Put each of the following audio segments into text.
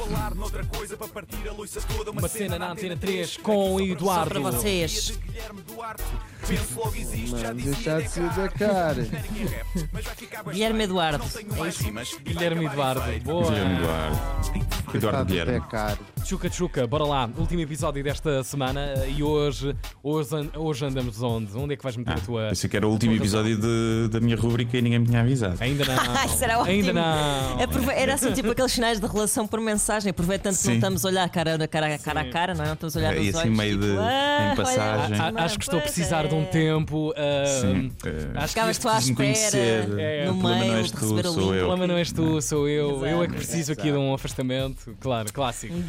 falar noutra coisa para partir a toda. Uma cena na Antena 3 com o Eduardo. Para vocês. Penso logo existe, já disse. deixar de bastante. Guilherme Eduardo. Mais rimas. Guilherme Eduardo. Boa. Guilherme Eduardo. Eduardo Guilherme. Pé caro. Chuca Chuca, bora lá. Último episódio desta semana e hoje, hoje, hoje andamos onde? Onde é que vais meter Ah, a tua. pensei que era o último episódio de- da minha rubrica e ninguém me tinha avisado. Ainda não. Será ótimo. Ainda não. Aprove- Era assim, tipo aqueles sinais de relação por mensagem. Aproveitando que não estamos a olhar cara, cara, cara a cara, não é? Não estamos a olhar É, nos e assim olhos. meio de- tipo, ah, em passagem. olha, A- acho que estou a precisar de um é. tempo. ah, Sim. eh, Acho que tu à espera conhecer. É, no o problema não meio és de tu, receber link. O eu. problema não és tu, sou eu. Eu é que preciso aqui de um afastamento. Claro, clássico. Um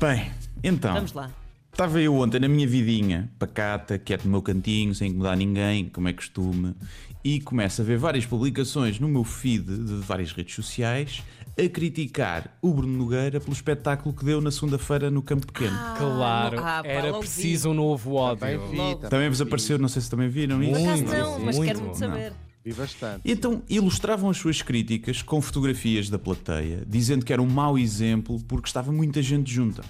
Bem, então, Vamos lá. estava eu ontem na minha vidinha, pacata, quieto no meu cantinho, sem incomodar ninguém, como é costume, e começo a ver várias publicações no meu feed de várias redes sociais a criticar o Bruno Nogueira pelo espetáculo que deu na segunda-feira no Campo Pequeno. Claro, ah, pá, era preciso um novo Também ódio. vi, Logo. Também vos apareceu, não sei se também viram isso. Muito, não, mas muito. quero muito saber. Vi bastante. Então ilustravam as suas críticas com fotografias da plateia, dizendo que era um mau exemplo porque estava muita gente junta.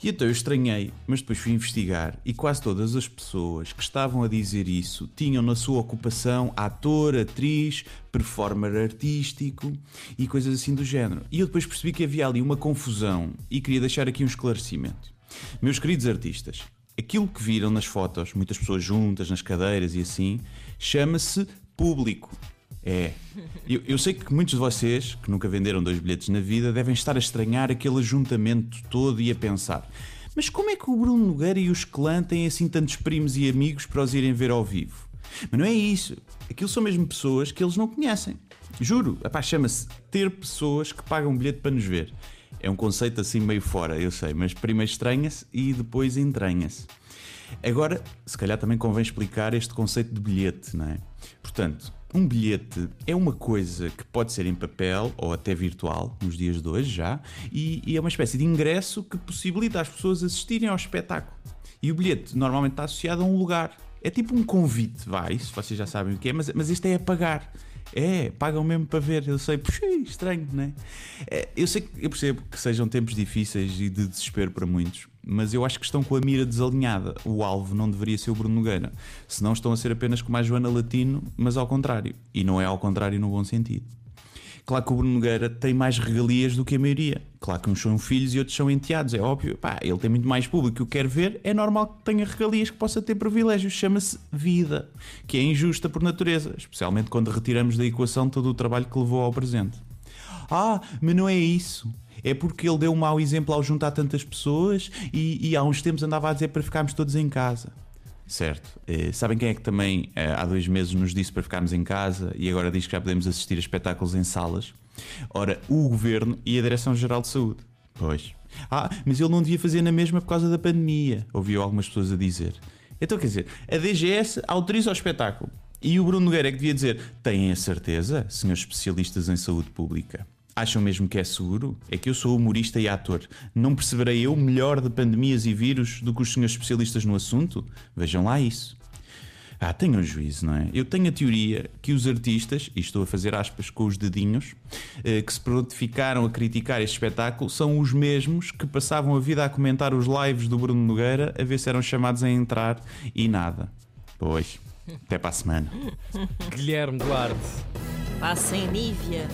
E então eu estranhei, mas depois fui investigar e quase todas as pessoas que estavam a dizer isso tinham na sua ocupação ator, atriz, performer artístico e coisas assim do género. E eu depois percebi que havia ali uma confusão e queria deixar aqui um esclarecimento. Meus queridos artistas, aquilo que viram nas fotos, muitas pessoas juntas nas cadeiras e assim, chama-se público. É. Eu, eu sei que muitos de vocês, que nunca venderam dois bilhetes na vida, devem estar a estranhar aquele ajuntamento todo e a pensar: mas como é que o Bruno Nogueira e os clã têm assim tantos primos e amigos para os irem ver ao vivo? Mas não é isso. Aquilo são mesmo pessoas que eles não conhecem. Juro, epá, chama-se ter pessoas que pagam bilhete para nos ver. É um conceito assim meio fora, eu sei, mas primeiro estranha-se e depois entranha-se. Agora, se calhar também convém explicar este conceito de bilhete, não é? Portanto, um bilhete é uma coisa que pode ser em papel ou até virtual, nos dias de hoje já, e, e é uma espécie de ingresso que possibilita às pessoas assistirem ao espetáculo. E o bilhete normalmente está associado a um lugar. É tipo um convite, vai, isso vocês já sabem o que é, mas, mas este é a pagar. É, pagam mesmo para ver. Eu sei, puxa, estranho, não é? É, Eu sei que eu percebo que sejam tempos difíceis e de desespero para muitos, mas eu acho que estão com a mira desalinhada. O alvo não deveria ser o Bruno Nogueira, senão estão a ser apenas como a Joana Latino, mas ao contrário. E não é ao contrário no bom sentido. Claro que o Bruno Nogueira tem mais regalias do que a maioria. Claro que uns são filhos e outros são enteados, é óbvio. Pá, ele tem muito mais público que o quer ver, é normal que tenha regalias que possa ter privilégios. Chama-se vida, que é injusta por natureza, especialmente quando retiramos da equação todo o trabalho que levou ao presente. Ah, mas não é isso. É porque ele deu um mau exemplo ao juntar tantas pessoas e, e há uns tempos andava a dizer para ficarmos todos em casa. Certo. Eh, sabem quem é que também eh, há dois meses nos disse para ficarmos em casa e agora diz que já podemos assistir a espetáculos em salas? Ora, o Governo e a Direção-Geral de Saúde. Pois. Ah, mas ele não devia fazer na mesma por causa da pandemia, ouviu algumas pessoas a dizer. Então, quer dizer, a DGS autoriza o espetáculo. E o Bruno Nogueira é que devia dizer: têm a certeza, senhores especialistas em saúde pública? Acham mesmo que é seguro? É que eu sou humorista e ator. Não perceberei eu melhor de pandemias e vírus do que os senhores especialistas no assunto? Vejam lá isso. Ah, tenham juízo, não é? Eu tenho a teoria que os artistas, e estou a fazer aspas com os dedinhos, eh, que se prontificaram a criticar este espetáculo são os mesmos que passavam a vida a comentar os lives do Bruno Nogueira a ver se eram chamados a entrar e nada. Pois, até para a semana. Guilherme Duarte. Passem Nívia.